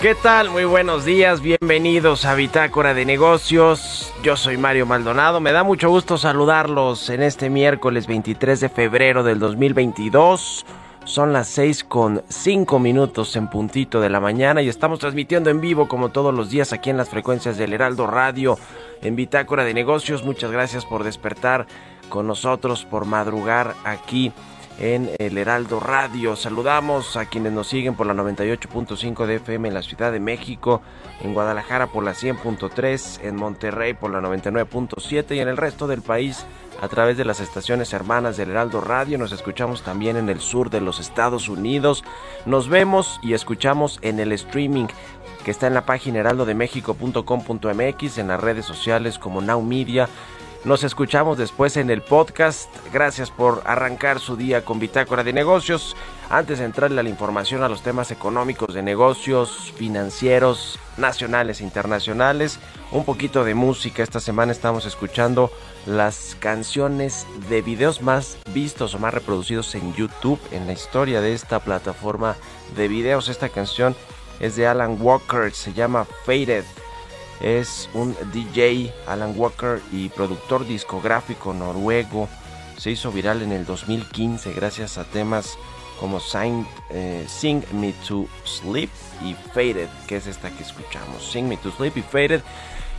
¿Qué tal? Muy buenos días, bienvenidos a Bitácora de Negocios. Yo soy Mario Maldonado, me da mucho gusto saludarlos en este miércoles 23 de febrero del 2022. Son las 6 con 5 minutos en puntito de la mañana y estamos transmitiendo en vivo como todos los días aquí en las frecuencias del Heraldo Radio en Bitácora de Negocios. Muchas gracias por despertar con nosotros, por madrugar aquí en el Heraldo Radio. Saludamos a quienes nos siguen por la 98.5 de FM en la Ciudad de México, en Guadalajara por la 100.3, en Monterrey por la 99.7 y en el resto del país a través de las estaciones hermanas del Heraldo Radio. Nos escuchamos también en el sur de los Estados Unidos. Nos vemos y escuchamos en el streaming que está en la página heraldodemexico.com.mx, en las redes sociales como Now Media nos escuchamos después en el podcast. Gracias por arrancar su día con Bitácora de Negocios. Antes de entrarle a la información a los temas económicos de negocios, financieros, nacionales e internacionales, un poquito de música. Esta semana estamos escuchando las canciones de videos más vistos o más reproducidos en YouTube en la historia de esta plataforma de videos. Esta canción es de Alan Walker, se llama Faded es un DJ, Alan Walker, y productor discográfico noruego. Se hizo viral en el 2015 gracias a temas como Sing, eh, Sing Me to Sleep y Faded, que es esta que escuchamos. Sing Me to Sleep y Faded.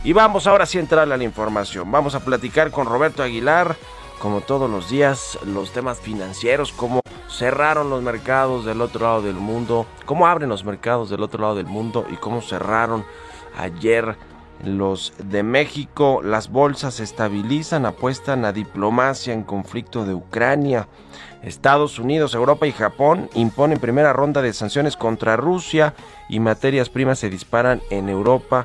Y vamos ahora sí a entrar a la información. Vamos a platicar con Roberto Aguilar, como todos los días, los temas financieros, cómo cerraron los mercados del otro lado del mundo, cómo abren los mercados del otro lado del mundo y cómo cerraron ayer los de México, las bolsas se estabilizan, apuestan a diplomacia en conflicto de Ucrania. Estados Unidos, Europa y Japón imponen primera ronda de sanciones contra Rusia y materias primas se disparan en Europa.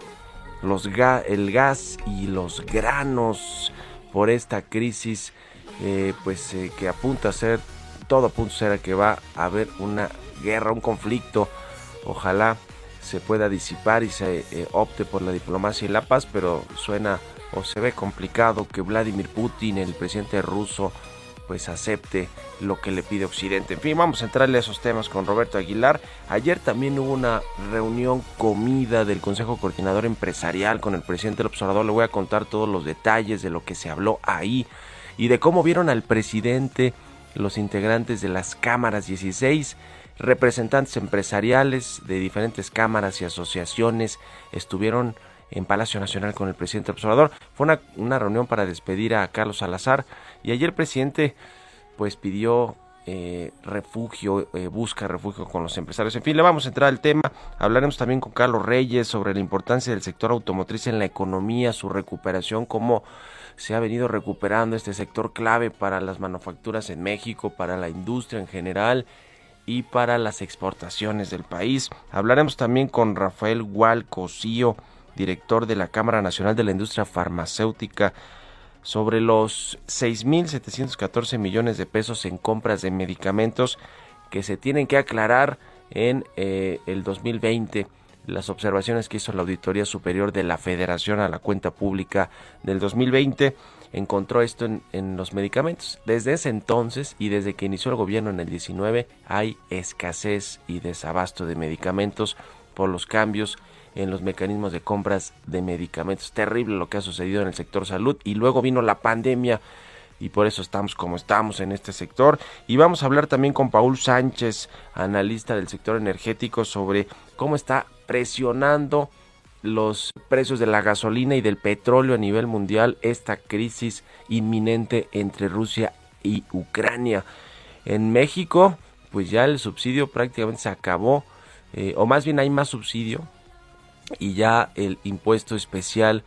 Los el gas y los granos por esta crisis, eh, pues eh, que apunta a ser, todo apunta a ser que va a haber una guerra, un conflicto. Ojalá se pueda disipar y se eh, opte por la diplomacia y la paz, pero suena o se ve complicado que Vladimir Putin, el presidente ruso, pues acepte lo que le pide Occidente. En fin, vamos a entrarle a esos temas con Roberto Aguilar. Ayer también hubo una reunión comida del Consejo Coordinador Empresarial con el presidente del observador. Le voy a contar todos los detalles de lo que se habló ahí y de cómo vieron al presidente los integrantes de las cámaras 16 Representantes empresariales de diferentes cámaras y asociaciones estuvieron en Palacio Nacional con el presidente observador. Fue una, reunión para despedir a Carlos Salazar y ayer el presidente pues pidió eh, refugio, eh, busca refugio con los empresarios. En fin, le vamos a entrar al tema. Hablaremos también con Carlos Reyes sobre la importancia del sector automotriz en la economía, su recuperación, cómo se ha venido recuperando este sector clave para las manufacturas en México, para la industria en general y para las exportaciones del país. Hablaremos también con Rafael Gual Cosío, director de la Cámara Nacional de la Industria Farmacéutica, sobre los 6.714 millones de pesos en compras de medicamentos que se tienen que aclarar en eh, el 2020 las observaciones que hizo la Auditoría Superior de la Federación a la cuenta pública del 2020 encontró esto en, en, los medicamentos. Desde ese entonces y desde que inició el gobierno en el 19 hay escasez y desabasto de medicamentos por los cambios en los mecanismos de compras de medicamentos. Terrible lo que ha sucedido en el sector salud y luego vino la pandemia y por eso estamos como estamos en este sector. Y vamos a hablar también con Paul Sánchez, analista del sector energético, sobre cómo está presionando los precios de la gasolina y del petróleo a nivel mundial esta crisis inminente entre Rusia y Ucrania. En México, pues ya el subsidio prácticamente se acabó, eh, o más bien hay más subsidio y ya el impuesto especial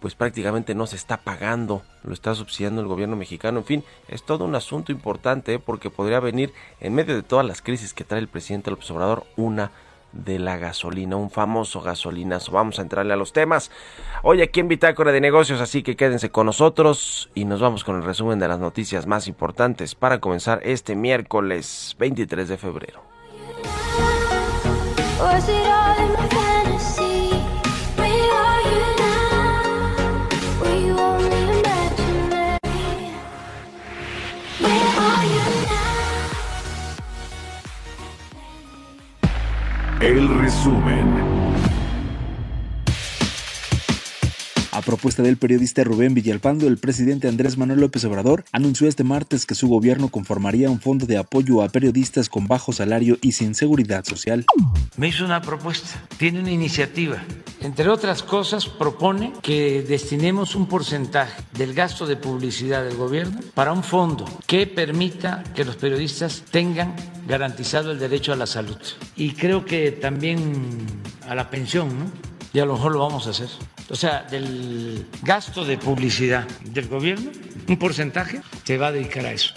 pues prácticamente no se está pagando, lo está subsidiando el gobierno mexicano. En fin, es todo un asunto importante porque podría venir en medio de todas las crisis que trae el presidente López Obrador una de la gasolina, un famoso gasolinazo. Vamos a entrarle a los temas. Hoy aquí en Bitácora de Negocios, así que quédense con nosotros y nos vamos con el resumen de las noticias más importantes para comenzar este miércoles 23 de febrero. El resumen. A propuesta del periodista Rubén Villalpando, el presidente Andrés Manuel López Obrador anunció este martes que su gobierno conformaría un fondo de apoyo a periodistas con bajo salario y sin seguridad social. Me hizo una propuesta, tiene una iniciativa. Entre otras cosas, propone que destinemos un porcentaje del gasto de publicidad del gobierno para un fondo que permita que los periodistas tengan garantizado el derecho a la salud. Y creo que también a la pensión, ¿no? Y a lo mejor lo vamos a hacer o sea, del gasto de publicidad del gobierno, un porcentaje se va a dedicar a eso.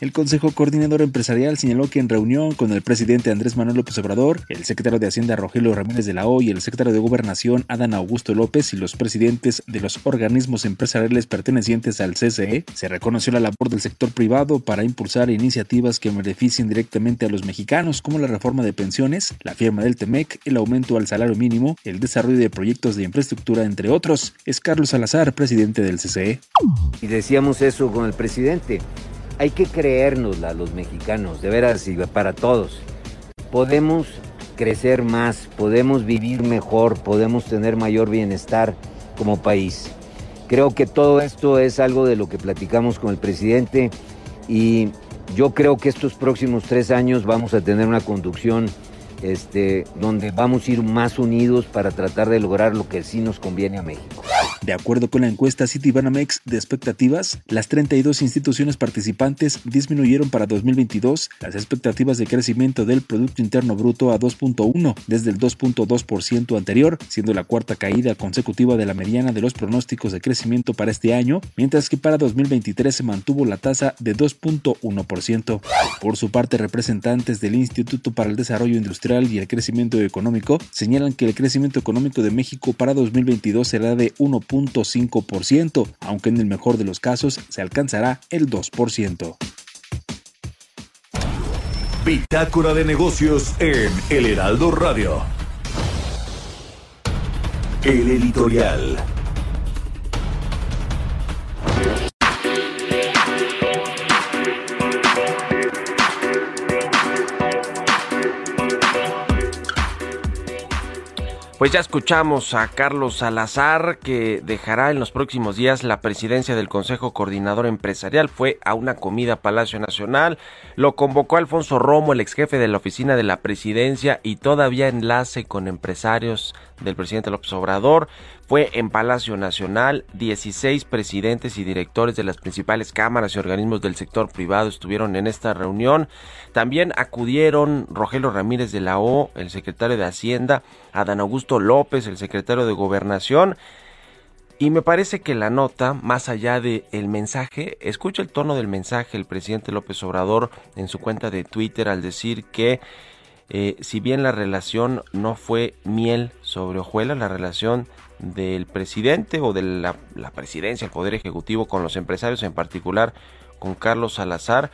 El Consejo Coordinador Empresarial señaló que en reunión con el presidente Andrés Manuel López Obrador, el secretario de Hacienda Rogelio Ramírez de la O y el secretario de Gobernación Adán Augusto López y los presidentes de los organismos empresariales pertenecientes al CCE, se reconoció la labor del sector privado para impulsar iniciativas que beneficien directamente a los mexicanos, como la reforma de pensiones, la firma del TEMEC, el aumento al salario mínimo, el desarrollo de proyectos de infraestructura entre otros. Es Carlos Salazar, presidente del CCE. Y decíamos eso con el presidente. Hay que creérnosla los mexicanos, de veras y para todos. Podemos crecer más, podemos vivir mejor, podemos tener mayor bienestar como país. Creo que todo esto es algo de lo que platicamos con el presidente y yo creo que estos próximos tres años vamos a tener una conducción este, donde vamos a ir más unidos para tratar de lograr lo que sí nos conviene a México. De acuerdo con la encuesta Citibanamex de expectativas, las 32 instituciones participantes disminuyeron para 2022 las expectativas de crecimiento del Producto Interno Bruto a 2.1 desde el 2.2% anterior, siendo la cuarta caída consecutiva de la mediana de los pronósticos de crecimiento para este año, mientras que para 2023 se mantuvo la tasa de 2.1%. Por su parte, representantes del Instituto para el Desarrollo Industrial y el Crecimiento Económico señalan que el crecimiento económico de México para 2022 será de 1 ciento, aunque en el mejor de los casos se alcanzará el 2%. Bitácora de negocios en El Heraldo Radio. El editorial. Pues ya escuchamos a Carlos Salazar que dejará en los próximos días la presidencia del Consejo Coordinador Empresarial. Fue a una comida a Palacio Nacional. Lo convocó Alfonso Romo, el ex jefe de la oficina de la presidencia y todavía enlace con empresarios del presidente López Obrador. Fue en Palacio Nacional. 16 presidentes y directores de las principales cámaras y organismos del sector privado estuvieron en esta reunión. También acudieron Rogelio Ramírez de la O, el secretario de Hacienda, Adán Augusto López, el secretario de Gobernación. Y me parece que la nota, más allá del el mensaje, escucha el tono del mensaje el presidente López Obrador en su cuenta de Twitter al decir que eh, si bien la relación no fue miel sobre hojuelas, la relación del presidente o de la, presidencia, el Poder Ejecutivo con los empresarios, en particular con Carlos Salazar,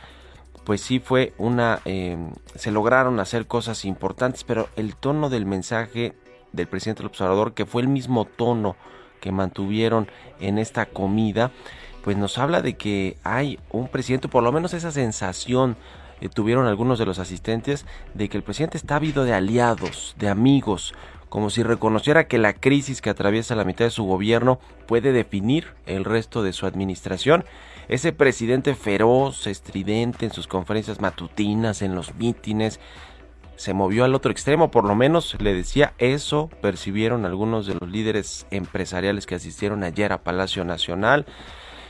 pues sí fue una, em, se lograron hacer cosas importantes, pero el tono del mensaje del presidente del observador, que fue el mismo tono que mantuvieron en esta comida, pues nos habla de que hay un presidente, por lo menos esa sensación eh, tuvieron algunos de los asistentes, de que el presidente está habido de aliados, de amigos, como si reconociera que la crisis que atraviesa la mitad de su gobierno puede definir el resto de su administración. Ese presidente feroz, estridente en sus conferencias matutinas, en los mítines, se movió al otro extremo, por lo menos le decía eso, percibieron algunos de los líderes empresariales que asistieron ayer a Palacio Nacional.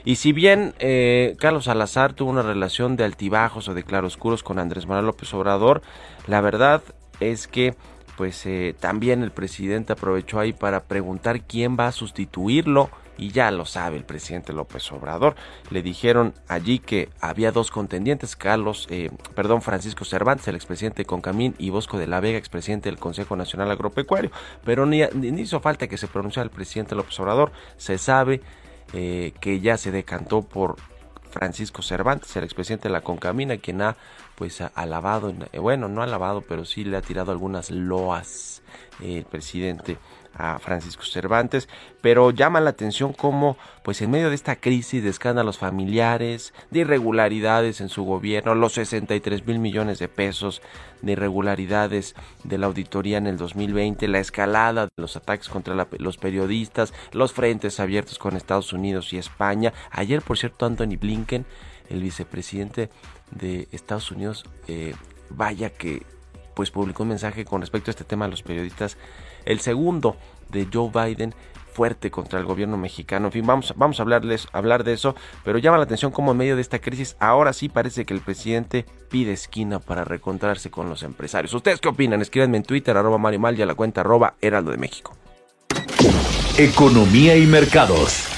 Y si bien eh, Carlos Salazar tuvo una relación de altibajos o de claroscuros con Andrés Manuel López Obrador, la verdad es que pues eh, también el presidente aprovechó ahí para preguntar quién va a sustituirlo y ya lo sabe el presidente López Obrador. Le dijeron allí que había dos contendientes, Carlos, eh, perdón, Francisco Cervantes, el expresidente de Concamín, y Bosco de la Vega, expresidente del Consejo Nacional Agropecuario. Pero ni, ni hizo falta que se pronunciara el presidente López Obrador. Se sabe eh, que ya se decantó por Francisco Cervantes, el expresidente de la Concamina, quien ha pues alabado, eh, bueno, no alabado, pero sí le ha tirado algunas loas el presidente a Francisco Cervantes, pero llama la atención cómo, pues en medio de esta crisis de escándalos familiares, de irregularidades en su gobierno, los 63 mil millones de pesos de irregularidades de la auditoría en el 2020, la escalada de los ataques contra los periodistas, los frentes abiertos con Estados Unidos y España. Ayer, por cierto, Anthony Blinken, el vicepresidente de Estados Unidos, eh, vaya que pues publicó un mensaje con respecto a este tema de los periodistas el segundo de Joe Biden fuerte contra el gobierno mexicano. En fin, vamos, vamos a hablarles, hablar de eso, pero llama la atención cómo en medio de esta crisis ahora sí parece que el presidente pide esquina para reencontrarse con los empresarios. ¿Ustedes qué opinan? Escríbanme en Twitter, arroba Mario Mal y a la cuenta arroba Heraldo de México. Economía y mercados.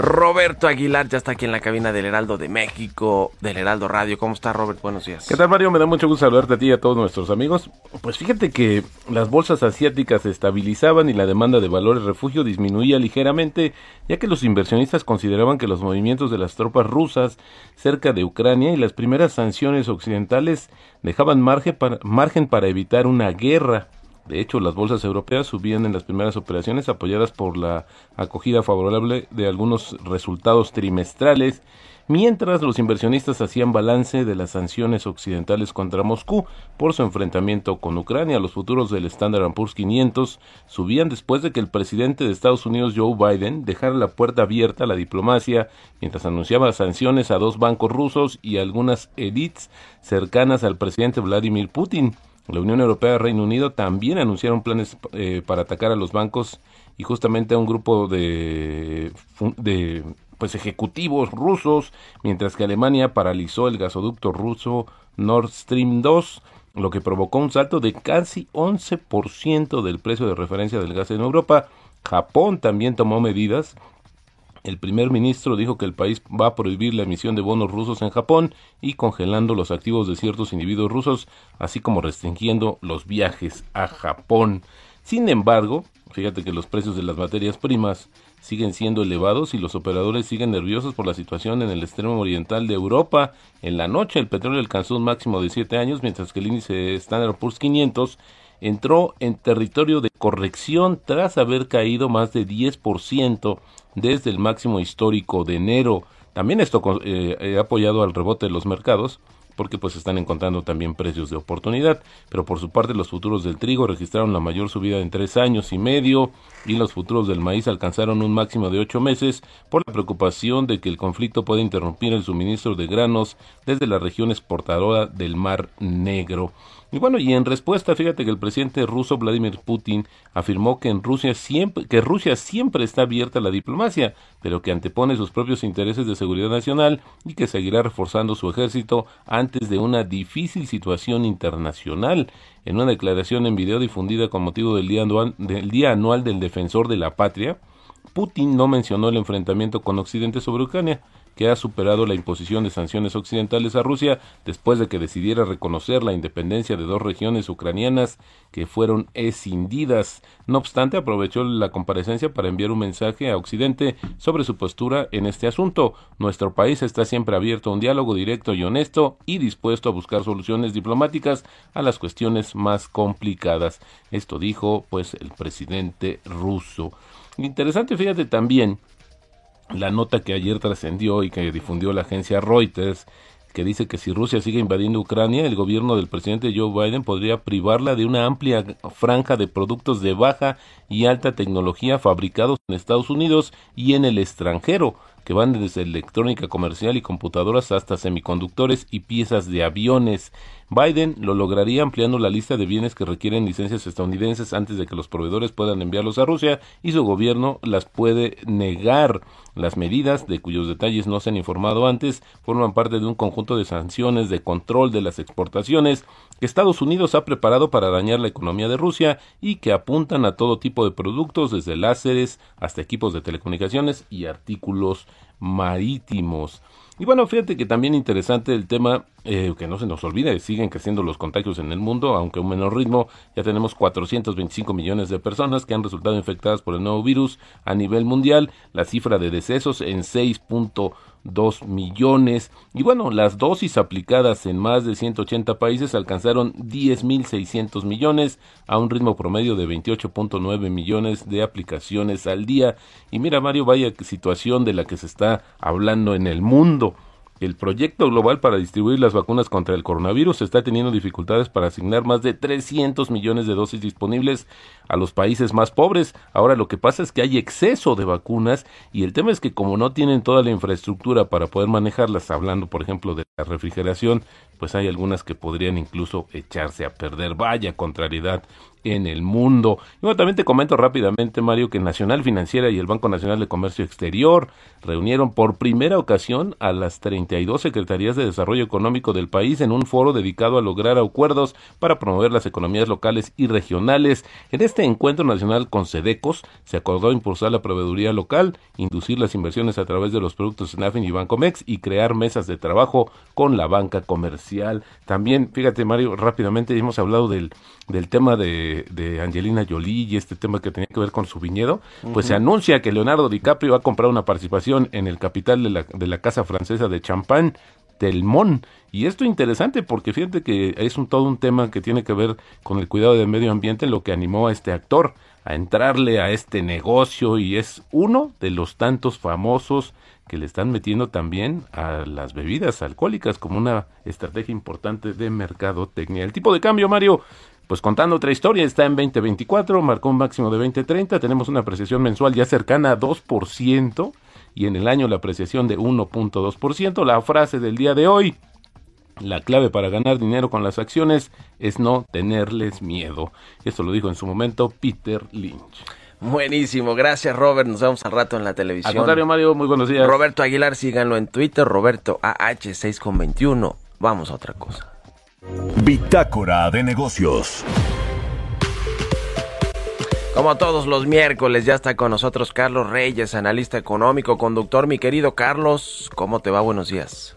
Roberto Aguilar ya está aquí en la cabina del Heraldo de México, del Heraldo Radio. ¿Cómo está, Robert? Buenos días. ¿Qué tal, Mario? Me da mucho gusto saludarte a ti y a todos nuestros amigos. Pues fíjate que las bolsas asiáticas se estabilizaban y la demanda de valores refugio disminuía ligeramente, ya que los inversionistas consideraban que los movimientos de las tropas rusas cerca de Ucrania y las primeras sanciones occidentales dejaban margen para, margen para evitar una guerra de hecho, las bolsas europeas subían en las primeras operaciones apoyadas por la acogida favorable de algunos resultados trimestrales, mientras los inversionistas hacían balance de las sanciones occidentales contra Moscú por su enfrentamiento con Ucrania. Los futuros del Standard Poor's 500 subían después de que el presidente de Estados Unidos, Joe Biden, dejara la puerta abierta a la diplomacia mientras anunciaba sanciones a dos bancos rusos y algunas elites cercanas al presidente Vladimir Putin. La Unión Europea y Reino Unido también anunciaron planes eh, para atacar a los bancos y justamente a un grupo de, de pues ejecutivos rusos, mientras que Alemania paralizó el gasoducto ruso Nord Stream 2, lo que provocó un salto de casi 11% del precio de referencia del gas en Europa. Japón también tomó medidas el primer ministro dijo que el país va a prohibir la emisión de bonos rusos en Japón y congelando los activos de ciertos individuos rusos, así como restringiendo los viajes a Japón. Sin embargo, fíjate que los precios de las materias primas siguen siendo elevados y los operadores siguen nerviosos por la situación en el extremo oriental de Europa. En la noche el petróleo alcanzó un máximo de 7 años, mientras que el índice Standard Poor's 500 entró en territorio de corrección tras haber caído más de 10% desde el máximo histórico de enero. También esto eh, ha apoyado al rebote de los mercados porque pues están encontrando también precios de oportunidad. Pero por su parte los futuros del trigo registraron la mayor subida en tres años y medio y los futuros del maíz alcanzaron un máximo de ocho meses por la preocupación de que el conflicto puede interrumpir el suministro de granos desde la región exportadora del Mar Negro. Y bueno, y en respuesta, fíjate que el presidente ruso Vladimir Putin afirmó que en Rusia siempre que Rusia siempre está abierta a la diplomacia, pero que antepone sus propios intereses de seguridad nacional y que seguirá reforzando su ejército antes de una difícil situación internacional. En una declaración en video difundida con motivo del día anual del, día anual del defensor de la patria, Putin no mencionó el enfrentamiento con Occidente sobre Ucrania, que ha superado la imposición de sanciones occidentales a Rusia después de que decidiera reconocer la independencia de dos regiones ucranianas que fueron escindidas. No obstante, aprovechó la comparecencia para enviar un mensaje a Occidente sobre su postura en este asunto. Nuestro país está siempre abierto a un diálogo directo y honesto y dispuesto a buscar soluciones diplomáticas a las cuestiones más complicadas. Esto dijo pues el presidente ruso. Interesante, fíjate también la nota que ayer trascendió y que difundió la agencia Reuters, que dice que si Rusia sigue invadiendo Ucrania, el gobierno del presidente Joe Biden podría privarla de una amplia franja de productos de baja y alta tecnología fabricados en Estados Unidos y en el extranjero que van desde electrónica comercial y computadoras hasta semiconductores y piezas de aviones. Biden lo lograría ampliando la lista de bienes que requieren licencias estadounidenses antes de que los proveedores puedan enviarlos a Rusia y su gobierno las puede negar. Las medidas, de cuyos detalles no se han informado antes, forman parte de un conjunto de sanciones de control de las exportaciones que Estados Unidos ha preparado para dañar la economía de Rusia y que apuntan a todo tipo de productos, desde láseres hasta equipos de telecomunicaciones y artículos marítimos. Y bueno, fíjate que también interesante el tema, eh, que no se nos olvide, siguen creciendo los contagios en el mundo, aunque a un menor ritmo, ya tenemos 425 millones de personas que han resultado infectadas por el nuevo virus a nivel mundial, la cifra de decesos en 6. 2 millones. Y bueno, las dosis aplicadas en más de 180 países alcanzaron 10.600 millones a un ritmo promedio de 28.9 millones de aplicaciones al día. Y mira, Mario, vaya situación de la que se está hablando en el mundo. El proyecto global para distribuir las vacunas contra el coronavirus está teniendo dificultades para asignar más de 300 millones de dosis disponibles a los países más pobres. Ahora lo que pasa es que hay exceso de vacunas y el tema es que como no tienen toda la infraestructura para poder manejarlas, hablando por ejemplo de la refrigeración, pues hay algunas que podrían incluso echarse a perder. Vaya contrariedad en el mundo. Y bueno, también te comento rápidamente, Mario, que Nacional Financiera y el Banco Nacional de Comercio Exterior reunieron por primera ocasión a las 32 secretarías de desarrollo económico del país en un foro dedicado a lograr acuerdos para promover las economías locales y regionales. En este encuentro nacional con SEDECOS se acordó impulsar la proveeduría local, inducir las inversiones a través de los productos SNAFIN y Bancomex y crear mesas de trabajo con la banca comercial. También, fíjate, Mario, rápidamente hemos hablado del, del tema de de, Angelina Jolie y este tema que tenía que ver con su viñedo, pues se anuncia que Leonardo DiCaprio va a comprar una participación en el capital de la, de la casa francesa de Champagne, Telmont. Y esto es interesante porque fíjate que es un, todo un tema que tiene que ver con el cuidado del medio ambiente, lo que animó a este actor a entrarle a este negocio y es uno de los tantos famosos que le están metiendo también a las bebidas alcohólicas como una estrategia importante de mercadotecnia. El tipo de cambio, Mario, pues contando otra historia, está en 2024, marcó un máximo de 2030, tenemos una apreciación mensual ya cercana a 2% y en el año la apreciación de 1.2%. La frase del día de hoy, la clave para ganar dinero con las acciones es no tenerles miedo. Esto lo dijo en su momento Peter Lynch. Buenísimo, gracias Robert, nos vemos al rato en la televisión. Al contrario Mario, muy buenos días. Roberto Aguilar, síganlo en Twitter, Roberto AH6 con 21. Vamos a otra cosa. Bitácora de negocios. Como todos los miércoles, ya está con nosotros Carlos Reyes, analista económico, conductor. Mi querido Carlos, ¿cómo te va? Buenos días.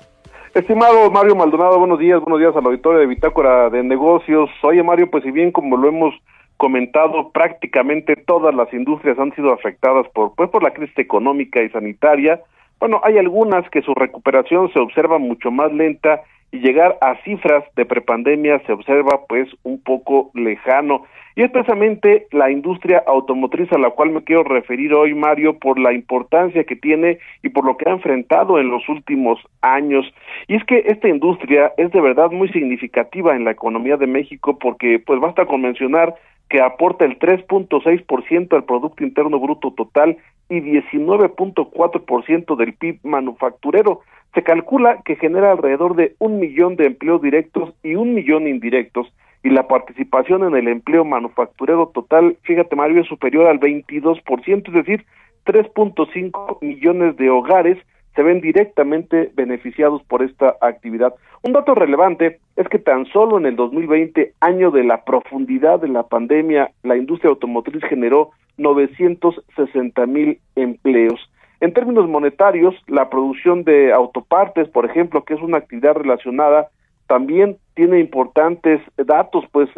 Estimado Mario Maldonado, buenos días, buenos días al auditorio de Bitácora de Negocios. Oye Mario, pues si bien como lo hemos comentado, prácticamente todas las industrias han sido afectadas por, pues, por la crisis económica y sanitaria. Bueno, hay algunas que su recuperación se observa mucho más lenta y llegar a cifras de prepandemia se observa pues un poco lejano. Y es precisamente la industria automotriz a la cual me quiero referir hoy, Mario, por la importancia que tiene y por lo que ha enfrentado en los últimos años. Y es que esta industria es de verdad muy significativa en la economía de México porque pues basta con mencionar que aporta el 3.6% al Producto Interno Bruto total y 19.4% del PIB manufacturero. Se calcula que genera alrededor de un millón de empleos directos y un millón indirectos, y la participación en el empleo manufacturero total, fíjate Mario, es superior al 22%, es decir, 3.5 millones de hogares se ven directamente beneficiados por esta actividad. Un dato relevante es que tan solo en el 2020, año de la profundidad de la pandemia, la industria automotriz generó 960 mil empleos. En términos monetarios, la producción de autopartes, por ejemplo, que es una actividad relacionada, también tiene importantes datos, pues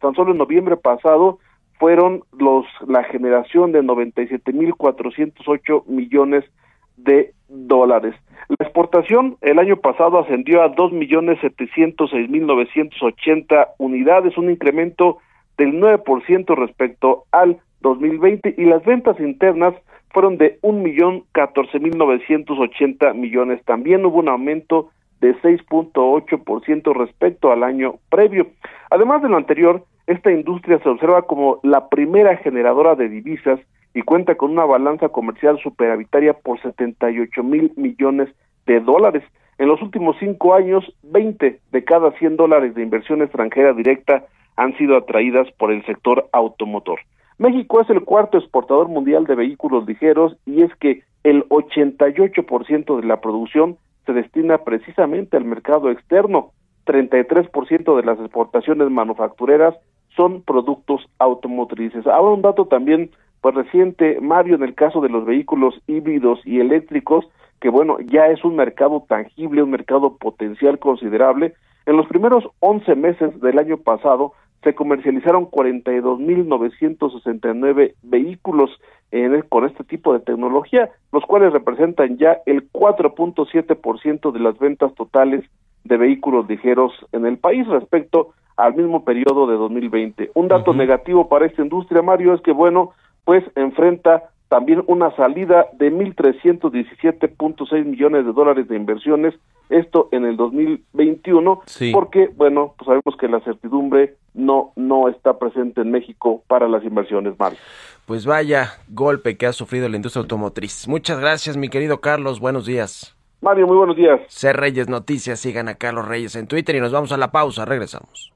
tan solo en noviembre pasado fueron los la generación de 97.408 millones de dólares. La exportación el año pasado ascendió a 2.706.980 unidades, un incremento del 9% respecto al 2020 y las ventas internas fueron de 1.014.980 millones. También hubo un aumento de 6.8% respecto al año previo. Además de lo anterior, esta industria se observa como la primera generadora de divisas y cuenta con una balanza comercial superavitaria por 78 mil millones de dólares. En los últimos cinco años, 20 de cada 100 dólares de inversión extranjera directa han sido atraídas por el sector automotor. México es el cuarto exportador mundial de vehículos ligeros y es que el 88% de la producción se destina precisamente al mercado externo. 33% de las exportaciones manufactureras son productos automotrices. Ahora un dato también pues reciente, Mario, en el caso de los vehículos híbridos y eléctricos, que bueno, ya es un mercado tangible, un mercado potencial considerable. En los primeros 11 meses del año pasado se comercializaron 42.969 vehículos en con este tipo de tecnología, los cuales representan ya el 4.7% de las ventas totales de vehículos ligeros en el país respecto al mismo periodo de 2020. Un dato negativo para esta industria, Mario, es que, bueno, pues enfrenta también una salida de 1.317.6 millones de dólares de inversiones, esto en el 2021, porque, bueno, pues sabemos que la certidumbre no, no está presente en México para las inversiones, Mario. Pues vaya golpe que ha sufrido la industria automotriz. Muchas gracias, mi querido Carlos, buenos días. Mario, muy buenos días. C. Reyes Noticias, sigan a Carlos Reyes en Twitter y nos vamos a la pausa, regresamos.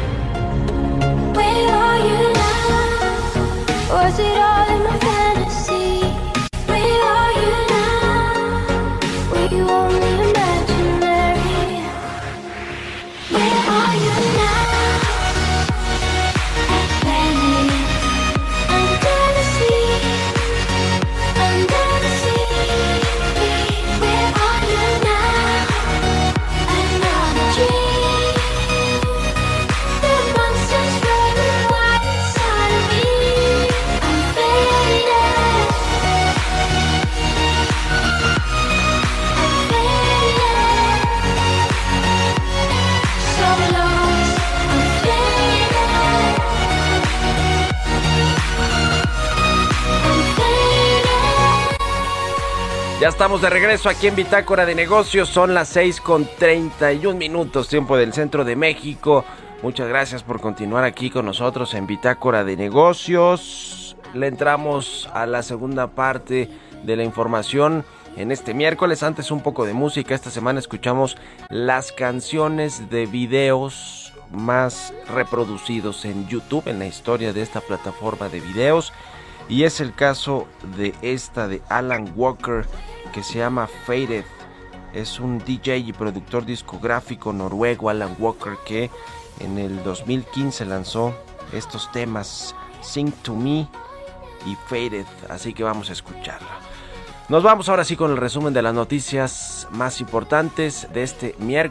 Estamos de regreso aquí en Bitácora de Negocios. Son las 6 con 31 minutos, tiempo del centro de México. Muchas gracias por continuar aquí con nosotros en Bitácora de Negocios. Le entramos a la segunda parte de la información en este miércoles. Antes un poco de música. Esta semana escuchamos las canciones de videos más reproducidos en YouTube en la historia de esta plataforma de videos. Y es el caso de esta de Alan Walker que se llama Faded. Es un DJ y productor discográfico noruego, Alan Walker, que en el 2015 lanzó estos temas Sing to Me y Faded. Así que vamos a escucharlo. Nos vamos ahora sí con el resumen de las noticias más importantes de este miércoles.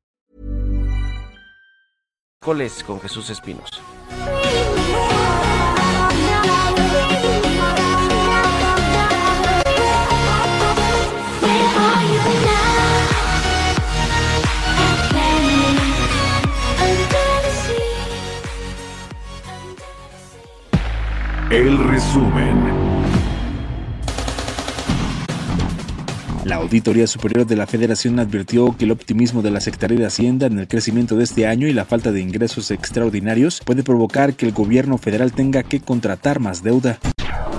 Coles con Jesús Espinos. El resumen. La Auditoría Superior de la Federación advirtió que el optimismo de la Secretaría de Hacienda en el crecimiento de este año y la falta de ingresos extraordinarios puede provocar que el gobierno federal tenga que contratar más deuda.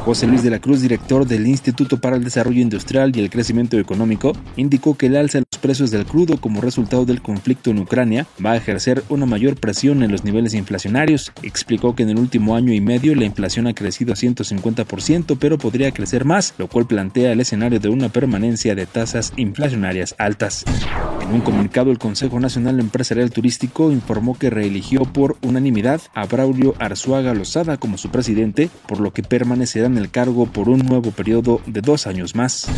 José Luis de la Cruz, director del Instituto para el Desarrollo Industrial y el Crecimiento Económico, indicó que el alza de los precios del crudo como resultado del conflicto en Ucrania va a ejercer una mayor presión en los niveles inflacionarios. Explicó que en el último año y medio la inflación ha crecido a 150%, pero podría crecer más, lo cual plantea el escenario de una permanencia de tasas inflacionarias altas. En un comunicado, el Consejo Nacional Empresarial Turístico informó que reeligió por unanimidad a Braulio Arzuaga Lozada como su presidente, por lo que permanecerá en el cargo por un nuevo periodo de dos años más.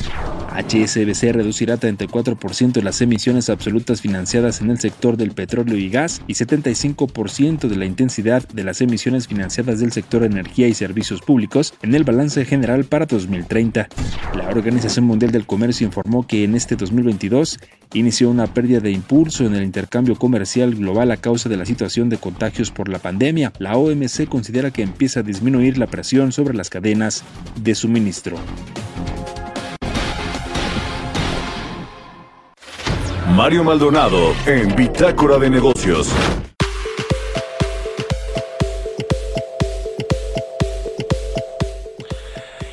HSBC reducirá 34% de las emisiones absolutas financiadas en el sector del petróleo y gas y 75% de la intensidad de las emisiones financiadas del sector energía y servicios públicos en el balance general para 2030. La Organización Mundial del Comercio informó que en este 2022 inició una pérdida de impulso en el intercambio comercial global a causa de la situación de contagios por la pandemia. La OMC considera que empieza a disminuir la presión sobre las cadenas de suministro. Mario Maldonado en Bitácora de Negocios.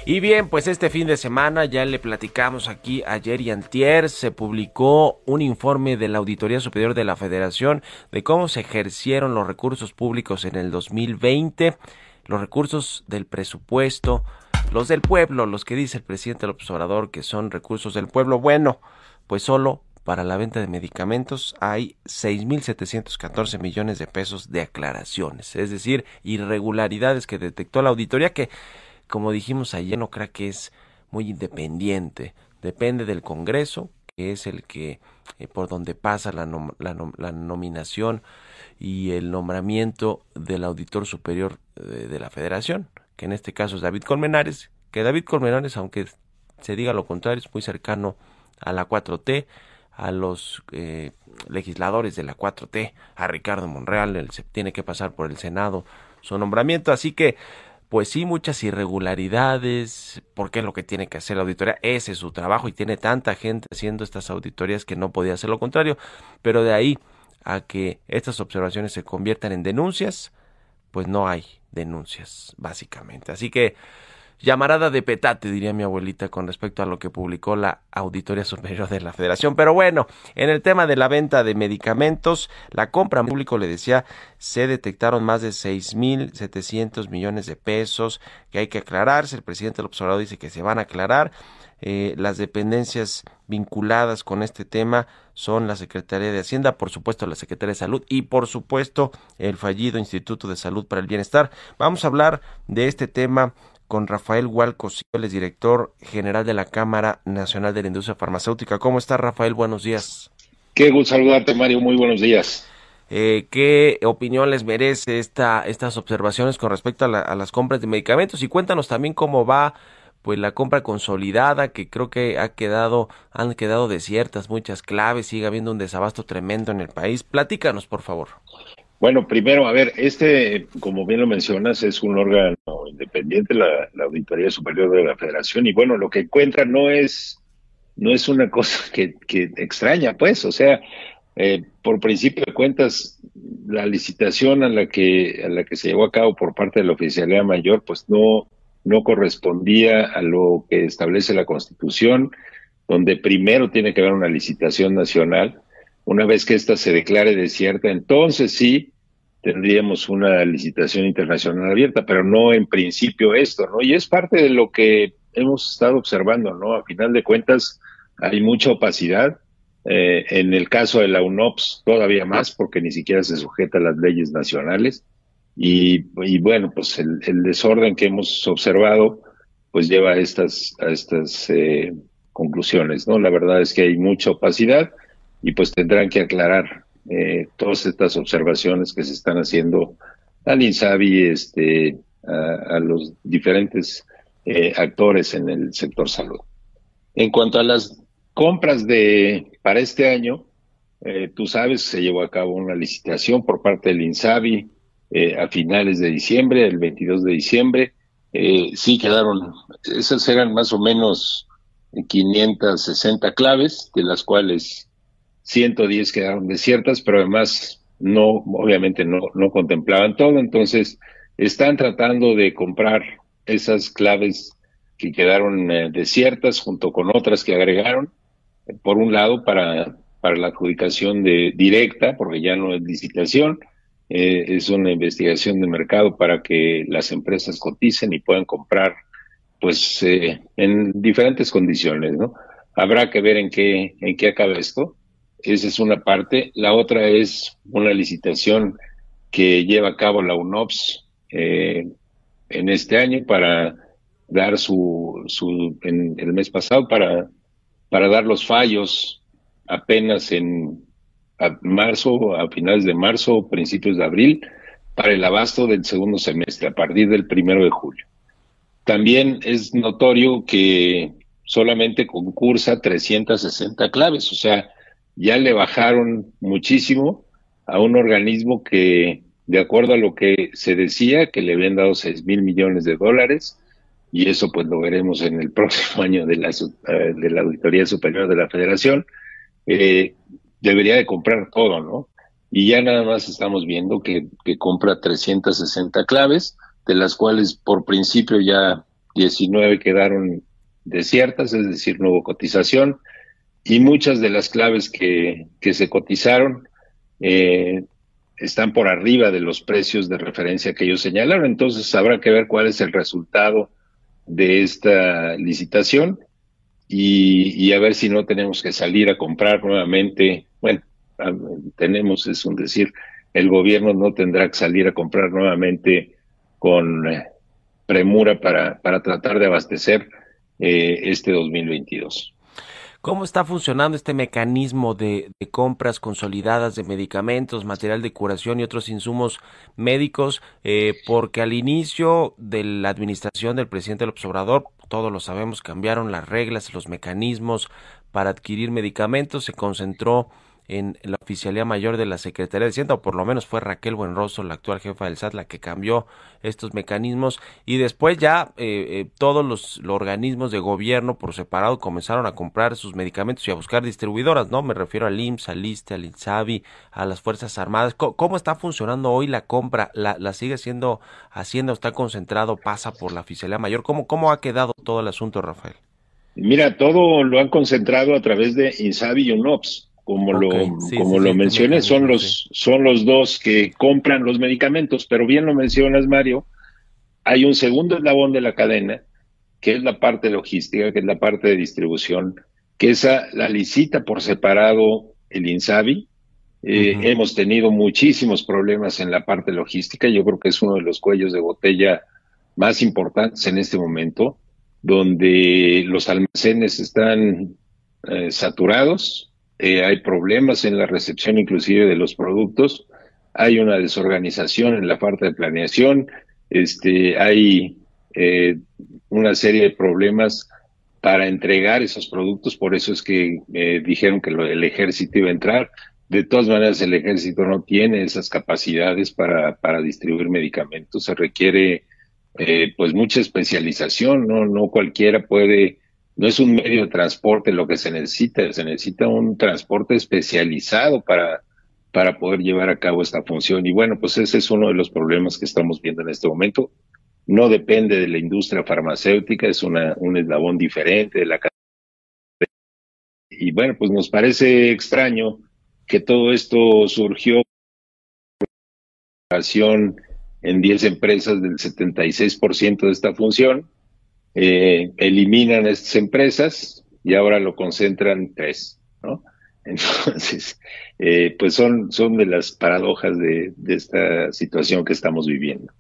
Y bien, pues este fin de semana ya le platicamos aquí ayer y antier, se publicó un informe de la Auditoría Superior de la Federación de cómo se ejercieron los recursos públicos en el 2020, los recursos del presupuesto, los del pueblo, los que dice el presidente López Obrador que son recursos del pueblo. Bueno, pues solo para la venta de medicamentos hay 6.714 millones de pesos de aclaraciones, es decir, irregularidades que detectó la auditoría que como dijimos ayer, no creo que es muy independiente. Depende del Congreso, que es el que eh, por donde pasa la, la, nominación y el nombramiento del auditor superior de, la Federación, que en este caso es David Colmenares, que David Colmenares, aunque se diga lo contrario, es muy cercano a la 4T, a los eh, legisladores de la 4T, a Ricardo Monreal, él se tiene que pasar por el Senado su nombramiento, así que pues sí, muchas irregularidades, porque es lo que tiene que hacer la auditoría, ese es su trabajo y tiene tanta gente haciendo estas auditorías que no podía hacer lo contrario, pero de ahí a que estas observaciones se conviertan en denuncias, pues no hay denuncias, básicamente. Así que llamarada de petate, diría mi abuelita, con respecto a lo que publicó la Auditoría Superior de la Federación. Pero bueno, en el tema de la venta de medicamentos, la compra público, le decía, se detectaron más de 6.700 millones de pesos que hay que aclararse. El presidente del observador dice que se van a aclarar. Eh, las dependencias vinculadas con este tema son la Secretaría de Hacienda, por supuesto la Secretaría de Salud y por supuesto el fallido Instituto de Salud para el Bienestar. Vamos a hablar de este tema con Rafael Hualcos, el director general de la Cámara Nacional de la Industria Farmacéutica. ¿Cómo está Rafael? Buenos días. Qué gusto saludarte, Mario. Muy buenos días. Eh, ¿Qué opinión les merece esta, estas observaciones con respecto a, a, las compras de medicamentos? Y cuéntanos también cómo va pues la compra consolidada, que creo que ha quedado, han quedado desiertas muchas claves, sigue habiendo un desabasto tremendo en el país. Platícanos, por favor. Bueno, primero, a ver, este, como bien lo mencionas, es un órgano independiente, la, Auditoría Superior de la Federación, y bueno, lo que encuentra no es, no es una cosa que, que extraña, pues, o sea, eh, por principio de cuentas, la licitación a la que, a la que se llevó a cabo por parte de la oficialidad mayor, pues no, no correspondía a lo que establece la Constitución, donde primero tiene que haber una licitación nacional una vez que ésta se declare desierta, entonces sí tendríamos una licitación internacional abierta, pero no en principio esto, ¿no? Y es parte de lo que hemos estado observando, ¿no? A final de cuentas hay mucha opacidad. Eh, en el caso de la UNOPS todavía más, porque ni siquiera se sujeta a las leyes nacionales. Y, bueno, pues el, desorden que hemos observado, pues lleva a estas, a estas eh, conclusiones, ¿no? La verdad es que hay mucha opacidad y pues tendrán que aclarar eh, todas estas observaciones que se están haciendo al INSABI, este, a, los diferentes eh, actores en el sector salud. En cuanto a las compras de para este año, eh, tú sabes, se llevó a cabo una licitación por parte del INSABI a finales de diciembre, el 22 de diciembre, eh, sí quedaron, esas eran más o menos 560 claves, de las cuales 110 quedaron desiertas, pero además no, obviamente no, no contemplaban todo, entonces están tratando de comprar esas claves que quedaron eh, desiertas junto con otras que agregaron, por un lado para, para la adjudicación de directa, porque ya no es licitación, eh, es una investigación de mercado para que las empresas coticen y puedan comprar pues eh, en diferentes condiciones, ¿no? Habrá que ver en qué, en qué acaba esto. Esa es una parte. La otra es una licitación que lleva a cabo la UNOPS eh, en este año para dar su, su en el mes pasado para, para dar los fallos apenas en a marzo, a finales de marzo, principios de abril, para el abasto del segundo semestre, a partir del primero de julio. También es notorio que solamente concursa 360 claves, o sea, ya le bajaron muchísimo a un organismo que, de acuerdo a lo que se decía, que le habían dado 6 mil millones de dólares, y eso pues lo veremos en el próximo año de la, eh, de la Auditoría Superior de la Federación, eh, debería de comprar todo, ¿no? Y ya nada más estamos viendo que, que compra 360 claves, de las cuales por principio ya 19 quedaron desiertas, es decir, no hubo cotización, y muchas de las claves que, que se cotizaron eh, están por arriba de los precios de referencia que ellos señalaron. Entonces habrá que ver cuál es el resultado de esta licitación y, y a ver si no tenemos que salir a comprar nuevamente bueno, tenemos, es un decir, el gobierno no tendrá que salir a comprar nuevamente con eh, premura para, para tratar de abastecer eh, este 2022. ¿Cómo está funcionando este mecanismo de, compras consolidadas de medicamentos, material de curación y otros insumos médicos? Eh, porque al inicio de la administración del presidente López Obrador, todos lo sabemos, cambiaron las reglas, los mecanismos para adquirir medicamentos, se concentró en la Oficialía Mayor de la Secretaría de Hacienda, o por lo menos fue Raquel Buenroso, la actual jefa del SAT, la que cambió estos mecanismos, y después ya eh, eh, todos los, organismos de gobierno por separado comenzaron a comprar sus medicamentos y a buscar distribuidoras, ¿no? Me refiero al IMSS, al ISTE, al INSABI, a las Fuerzas Armadas. ¿Cómo, está funcionando hoy la compra? ¿La, sigue siendo Hacienda está concentrado, pasa por la Oficialía Mayor? ¿Cómo, ¿Cómo ha quedado todo el asunto, Rafael? Mira, todo lo han concentrado a través de INSABI y UNOPS como lo, como lo mencioné, son los, son los dos que compran los medicamentos, pero bien lo mencionas, Mario, hay un segundo eslabón de la cadena, que es la parte logística, que es la parte de distribución, que esa la licita por separado el INSABI. Eh, hemos tenido muchísimos problemas en la parte logística, yo creo que es uno de los cuellos de botella más importantes en este momento, donde los almacenes están eh, saturados, eh, hay problemas en la recepción inclusive de los productos, hay una desorganización en la parte de planeación, este, hay eh, una serie de problemas para entregar esos productos, por eso es que eh, dijeron que el ejército iba a entrar. De todas maneras, el ejército no tiene esas capacidades para, para distribuir medicamentos, se requiere pues mucha especialización, no, no cualquiera puede no es un medio de transporte lo que se necesita, se necesita un transporte especializado para, para poder llevar a cabo esta función. Y bueno, pues ese es uno de los problemas que estamos viendo en este momento. No depende de la industria farmacéutica, es una, un eslabón diferente de la y bueno, pues nos parece extraño que todo esto surgió en 10 empresas del 76% de esta función eh, eliminan estas empresas y ahora lo concentran tres, ¿no? Entonces, eh, pues son, son de las paradojas de, esta situación que estamos viviendo.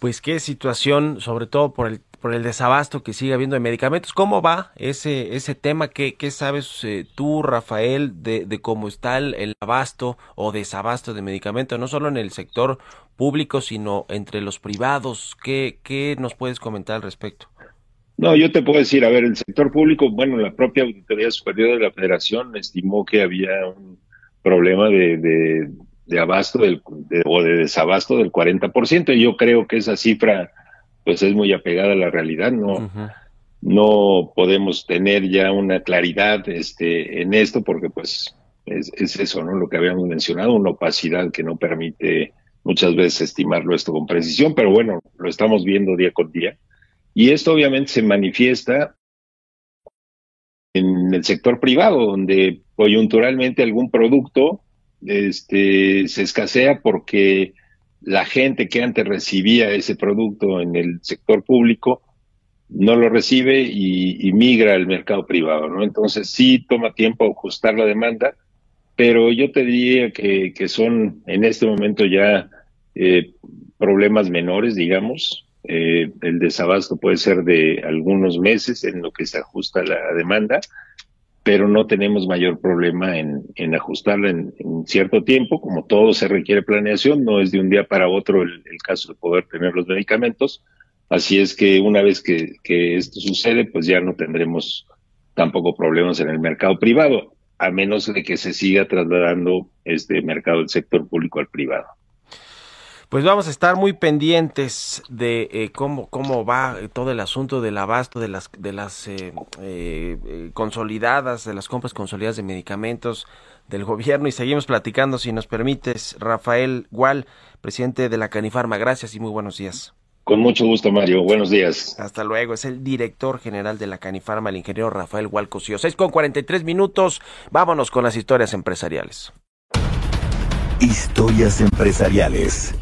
Pues qué situación, sobre todo por el, por el desabasto que sigue habiendo de medicamentos. ¿Cómo va ese, ese tema? ¿Qué, qué sabes eh, tú, Rafael, de, de, cómo está el, el, abasto o desabasto de medicamentos, no solo en el sector público, sino entre los privados. ¿Qué, qué nos puedes comentar al respecto? No, yo te puedo decir, a ver, el sector público, bueno, la propia Auditoría Superior de la Federación estimó que había un problema de, de, abasto del, o de desabasto del 40%, y yo creo que esa cifra pues es muy apegada a la realidad, no, no podemos tener ya una claridad este, en esto porque pues es, es, eso, ¿no? Lo que habíamos mencionado, una opacidad que no permite muchas veces estimarlo esto con precisión, pero bueno, lo estamos viendo día con día. Y esto obviamente se manifiesta en el sector privado, donde coyunturalmente algún producto este, se escasea porque la gente que antes recibía ese producto en el sector público no lo recibe y, migra al mercado privado, ¿no? Entonces sí toma tiempo ajustar la demanda, pero yo te diría que, que son en este momento ya eh, problemas menores, digamos. Eh, el desabasto puede ser de algunos meses en lo que se ajusta la demanda, pero no tenemos mayor problema en, ajustarla en, cierto tiempo. Como todo se requiere planeación, no es de un día para otro el, caso de poder tener los medicamentos. Así es que una vez que esto sucede, pues ya no tendremos tampoco problemas en el mercado privado, a menos de que se siga trasladando este mercado del sector público al privado. Pues vamos a estar muy pendientes de eh, cómo, cómo va todo el asunto del abasto de las, de las eh, eh, consolidadas, de las compras consolidadas de medicamentos del gobierno y seguimos platicando, si nos permites, Rafael Gual, presidente de la Canifarma. Gracias y muy buenos días. Con mucho gusto, Mario. Buenos días. Hasta luego. Es el director general de la Canifarma, el ingeniero Rafael Gual Cosío. Seis con cuarenta y tres minutos. Vámonos con las historias empresariales. Historias empresariales.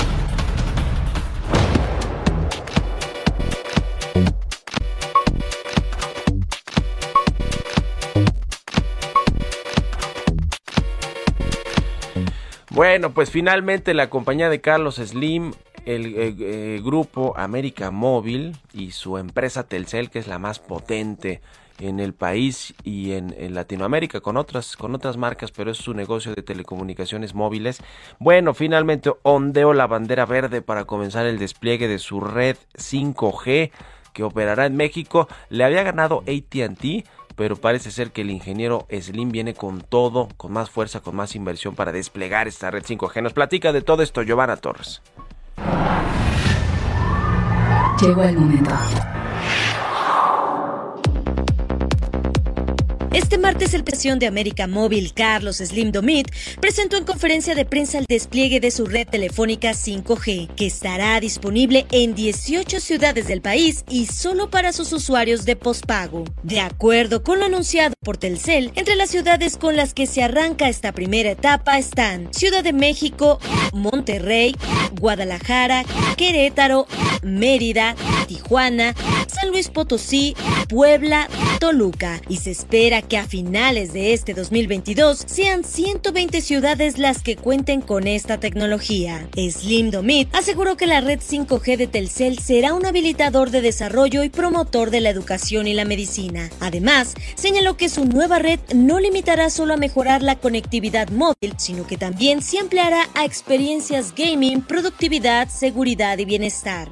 Bueno, pues finalmente la compañía de Carlos Slim, el eh, eh, grupo América Móvil y su empresa Telcel, que es la más potente en el país y en, Latinoamérica con otras con otras marcas, pero es su negocio de telecomunicaciones móviles. Bueno, finalmente ondeó la bandera verde para comenzar el despliegue de su red 5G que operará en México. Le había ganado AT&T pero parece ser que el ingeniero Slim viene con todo, con más fuerza, con más inversión para desplegar esta red 5G. Nos platica de todo esto Giovanna Torres. Llegó el momento. Este martes el presidente de América Móvil, Carlos Slim Domit, presentó en conferencia de prensa el despliegue de su red telefónica 5G, que estará disponible en 18 ciudades del país y solo para sus usuarios de pospago. De acuerdo con lo anunciado por Telcel, entre las ciudades con las que se arranca esta primera etapa están Ciudad de México, Monterrey, Guadalajara, Querétaro, Mérida, Tijuana, San Luis Potosí, Puebla, Toluca y se espera que a finales de este 2022 sean 120 ciudades las que cuenten con esta tecnología. Slim Domit aseguró que la red 5G de Telcel será un habilitador de desarrollo y promotor de la educación y la medicina. Además, señaló que su nueva red no limitará solo a mejorar la conectividad móvil, sino que también se ampliará a experiencias gaming, productividad, seguridad y bienestar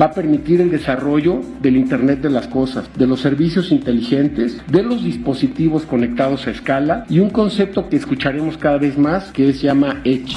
va a permitir el desarrollo del Internet de las Cosas, de los servicios inteligentes, de los dispositivos conectados a escala y un concepto que escucharemos cada vez más que se llama Edge.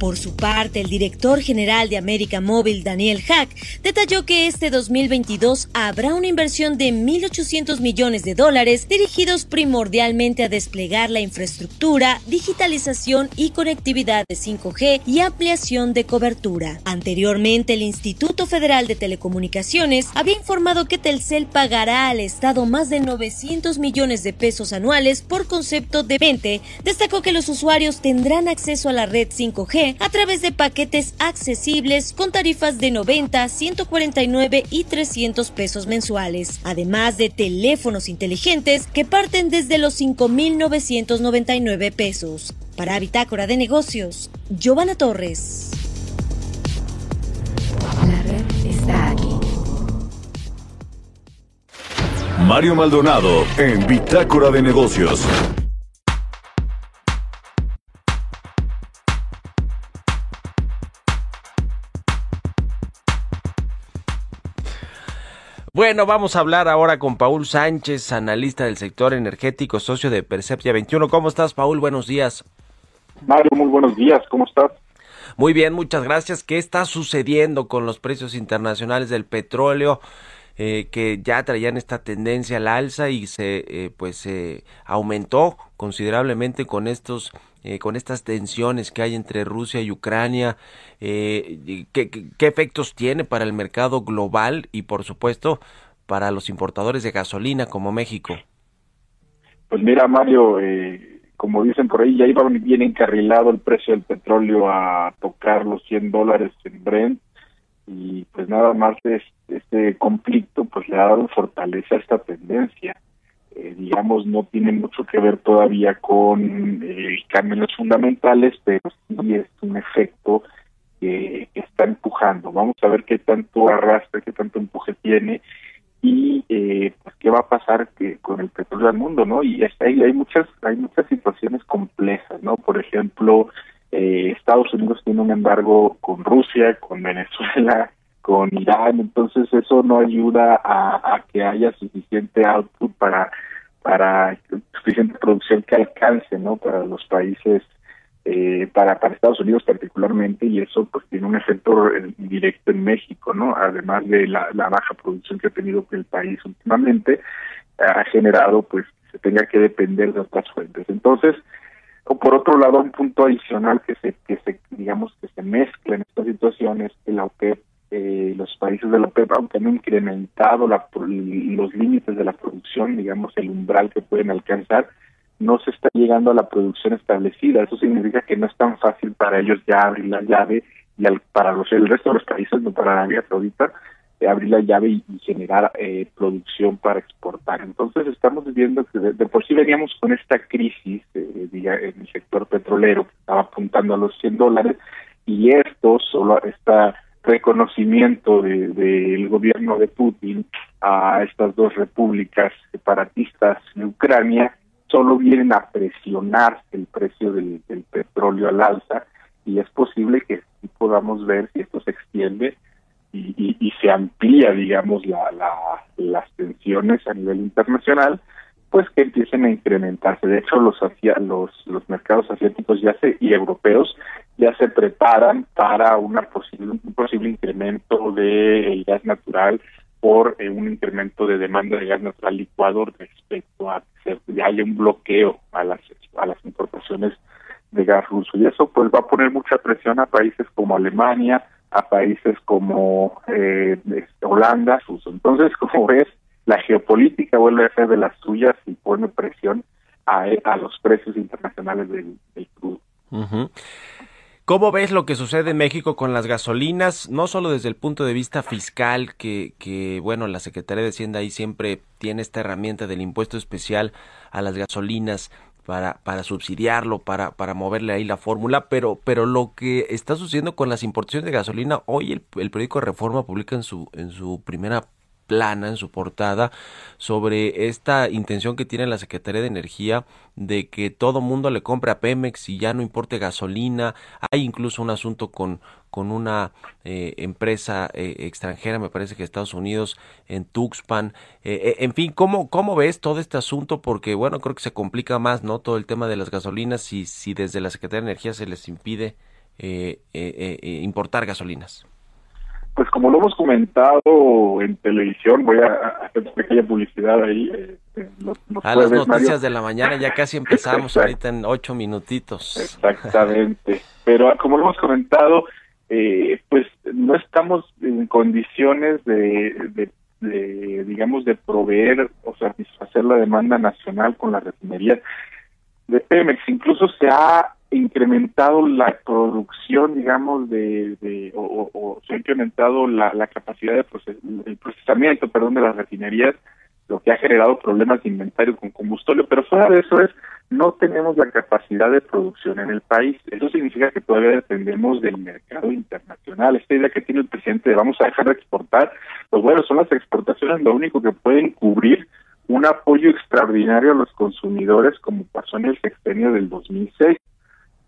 Por su parte, el director general de América Móvil, Daniel Hack, detalló que este 2022 habrá una inversión de 1.800 millones de dólares dirigidos primordialmente a desplegar la infraestructura, digitalización y conectividad de 5G y ampliación de cobertura. Anteriormente, el Instituto Federal de Telecomunicaciones había informado que Telcel pagará al Estado más de 900 millones de pesos anuales por concepto de 20. Destacó que los usuarios tendrán acceso a la red 5G a través de paquetes accesibles con tarifas de 90, 149 y 300 pesos mensuales, además de teléfonos inteligentes que parten desde los 5.999 pesos. Para Bitácora de Negocios, Giovanna Torres. La red está aquí. Mario Maldonado en Bitácora de Negocios. Bueno, vamos a hablar ahora con Paul Sánchez, analista del sector energético, socio de Perceptia 21. ¿Cómo estás, Paul? Buenos días. Mario, muy buenos días. ¿Cómo estás? Muy bien, muchas gracias. ¿Qué está sucediendo con los precios internacionales del petróleo? Eh, que ya traían esta tendencia al alza y se eh, pues se aumentó considerablemente con estos eh, con estas tensiones que hay entre Rusia y Ucrania ¿qué, qué, efectos tiene para el mercado global y por supuesto para los importadores de gasolina como México pues mira Mario como dicen por ahí ya iba bien encarrilado el precio del petróleo a tocar los 100 dólares en Brent y pues nada más este, conflicto pues le ha dado fortaleza a esta tendencia. Eh, digamos, no tiene mucho que ver todavía con eh, cambios fundamentales, pero sí es un efecto que está empujando. Vamos a ver qué tanto arrastra, qué tanto empuje tiene y eh, pues qué va a pasar que con el petróleo del mundo, ¿no? Y hay, hay muchas hay muchas situaciones complejas, ¿no? Por ejemplo, eh, Estados Unidos tiene un embargo con Rusia, con Venezuela, con Irán, entonces eso no ayuda a, que haya suficiente output para para suficiente producción que alcance, ¿no? Para los países, eh, para para Estados Unidos particularmente y eso pues tiene un efecto directo en México, ¿no? Además de la, baja producción que ha tenido el país últimamente ha generado pues se tenga que depender de otras fuentes. Entonces o por otro lado un punto adicional que se que se digamos que se mezcla en estas situaciones que la OPEP eh, los países de la OPEP aunque han incrementado la, los límites de la producción digamos el umbral que pueden alcanzar no se está llegando a la producción establecida eso significa que no es tan fácil para ellos ya abrir la llave y para los el resto de los países no para Arabia Saudita abrir la llave y, generar eh, producción para exportar. Entonces estamos viendo que de, por sí veníamos con esta crisis eh, en el sector petrolero que estaba apuntando a los 100 dólares y esto, solo este reconocimiento del de, gobierno de Putin a estas dos repúblicas separatistas de Ucrania, solo vienen a presionar el precio del, petróleo al alza y es posible que podamos ver si esto se extiende y, y, se amplía, digamos, la, las tensiones a nivel internacional, pues que empiecen a incrementarse. De hecho, los los, los mercados asiáticos ya se y europeos ya se preparan para una posible, un posible incremento del gas natural por eh, un incremento de demanda de gas natural licuado respecto a que haya un bloqueo a las a las importaciones de gas ruso y eso pues va a poner mucha presión a países como Alemania, a países como eh, Holanda, Entonces, como ves, la geopolítica vuelve a ser de las suyas y pone presión a, a los precios internacionales del, crudo. ¿Cómo ves lo que sucede en México con las gasolinas? No solo desde el punto de vista fiscal, que, que bueno, la Secretaría de Hacienda ahí siempre tiene esta herramienta del impuesto especial a las gasolinas, para, para subsidiarlo, para, para moverle ahí la fórmula, pero, pero lo que está sucediendo con las importaciones de gasolina, hoy el, el periódico Reforma publica en su, en su primera plana en su portada sobre esta intención que tiene la Secretaría de Energía de que todo mundo le compre a Pemex y ya no importe gasolina. Hay incluso un asunto con, con una eh, empresa eh, extranjera, me parece que Estados Unidos, en Tuxpan. Eh, en fin, ¿cómo, ¿cómo ves todo este asunto? Porque, bueno, creo que se complica más, ¿no? Todo el tema de las gasolinas y si desde la Secretaría de Energía se les impide importar gasolinas. Pues como lo hemos comentado en televisión, voy a hacer una pequeña publicidad ahí. Eh, a las noticias de la mañana ya casi empezamos ahorita en ocho minutitos. Exactamente. Pero como lo hemos comentado, eh, pues no estamos en condiciones de, de, digamos, de proveer o satisfacer la demanda nacional con la refinería de Pemex. Incluso se ha incrementado la producción, digamos, de, o, se ha incrementado la, capacidad de el procesamiento, perdón, de las refinerías, lo que ha generado problemas de inventario con combustible, pero fuera de eso es, no tenemos la capacidad de producción en el país. Eso significa que todavía dependemos del mercado internacional. Esta idea que tiene el presidente de vamos a dejar de exportar, pues bueno, son las exportaciones lo único que pueden cubrir un apoyo extraordinario a los consumidores como pasó en el sexenio del 2006.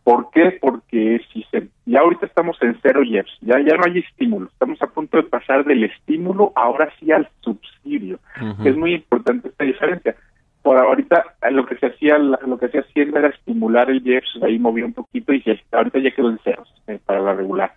¿Por qué? Porque si se, ya ahorita estamos en cero years, ya, ya no hay estímulo, estamos a punto de pasar del estímulo ahora sí al subsidio. Es muy importante esta diferencia. por ahorita lo que se hacía lo que se hacía era estimular el IEPS, ahí movió un poquito y ahorita ya quedó en ceros eh, para la regular.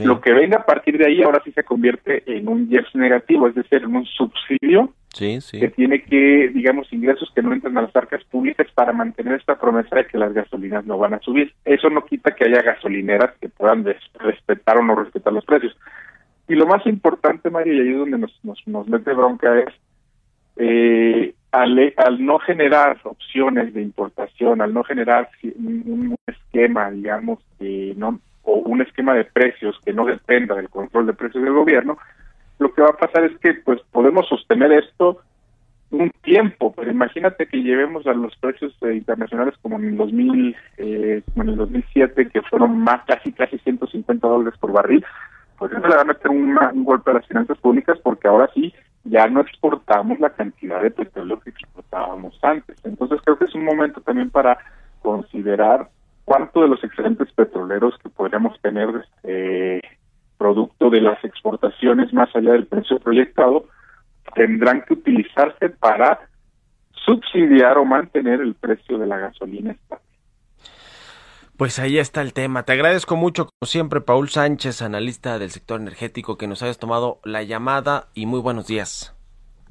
Lo que venga a partir de ahí ahora sí se convierte en un IEPS negativo, es decir, en un subsidio que tiene que, digamos, ingresos que no entran a las arcas públicas para mantener esta promesa de que las gasolinas no van a subir. Eso no quita que haya gasolineras que puedan respetar o no respetar los precios. Y lo más importante, Mario, y ahí es donde nos, nos, nos mete bronca, es eh, al, al no generar opciones de importación, al no generar un esquema, digamos, que no o un esquema de precios que no dependa del control de precios del gobierno, lo que va a pasar es que pues podemos sostener esto un tiempo, pero imagínate que llevemos a los precios eh, internacionales como en el 2000, eh, en el 2007 que fueron más casi casi 150 dólares por barril, pues eso le va a meter un, golpe a las finanzas públicas porque ahora sí ya no exportamos la cantidad de petróleo que exportábamos antes. Entonces creo que es un momento también para considerar cuánto de los excedentes petroleros que podríamos tener eh, producto de las exportaciones más allá del precio proyectado tendrán que utilizarse para subsidiar o mantener el precio de la gasolina Pues ahí está el tema. Te agradezco mucho, como siempre, Paul Sánchez, analista del sector energético, que nos hayas tomado la llamada y muy buenos días.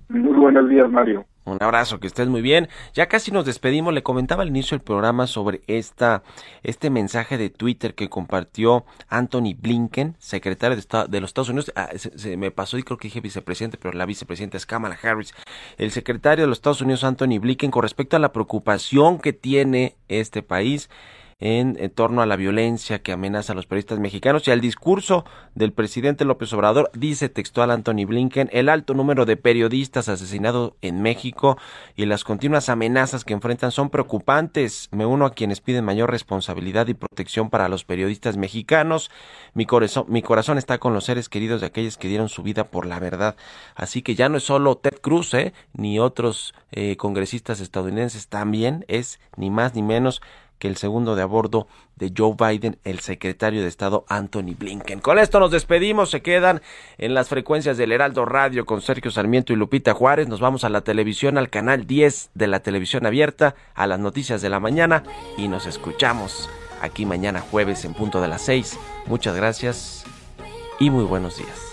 Muy buenos días, Mario. Un abrazo, que estés muy bien. Ya casi nos despedimos. Le comentaba al inicio del programa sobre esta, este mensaje de Twitter que compartió Anthony Blinken, secretario de, de los Estados Unidos. Ah, se, me pasó y creo que dije vicepresidente, pero la vicepresidenta es Kamala Harris. El secretario de los Estados Unidos, Anthony Blinken, con respecto a la preocupación que tiene este país en, torno a la violencia que amenaza a los periodistas mexicanos y al discurso del presidente López Obrador, dice textual Anthony Blinken, el alto número de periodistas asesinados en México y las continuas amenazas que enfrentan son preocupantes. Me uno a quienes piden mayor responsabilidad y protección para los periodistas mexicanos. Mi corazón, mi corazón está con los seres queridos de aquellos que dieron su vida por la verdad. Así que ya no es solo Ted Cruz, ¿eh? ni otros eh, congresistas estadounidenses, también es ni más ni menos que el segundo de a bordo de Joe Biden, el secretario de Estado Anthony Blinken. Con esto nos despedimos, se quedan en las frecuencias del Heraldo Radio con Sergio Sarmiento y Lupita Juárez. Nos vamos a la televisión, al canal 10 de la televisión abierta, a las noticias de la mañana y nos escuchamos aquí mañana jueves en punto de las 6. Muchas gracias y muy buenos días.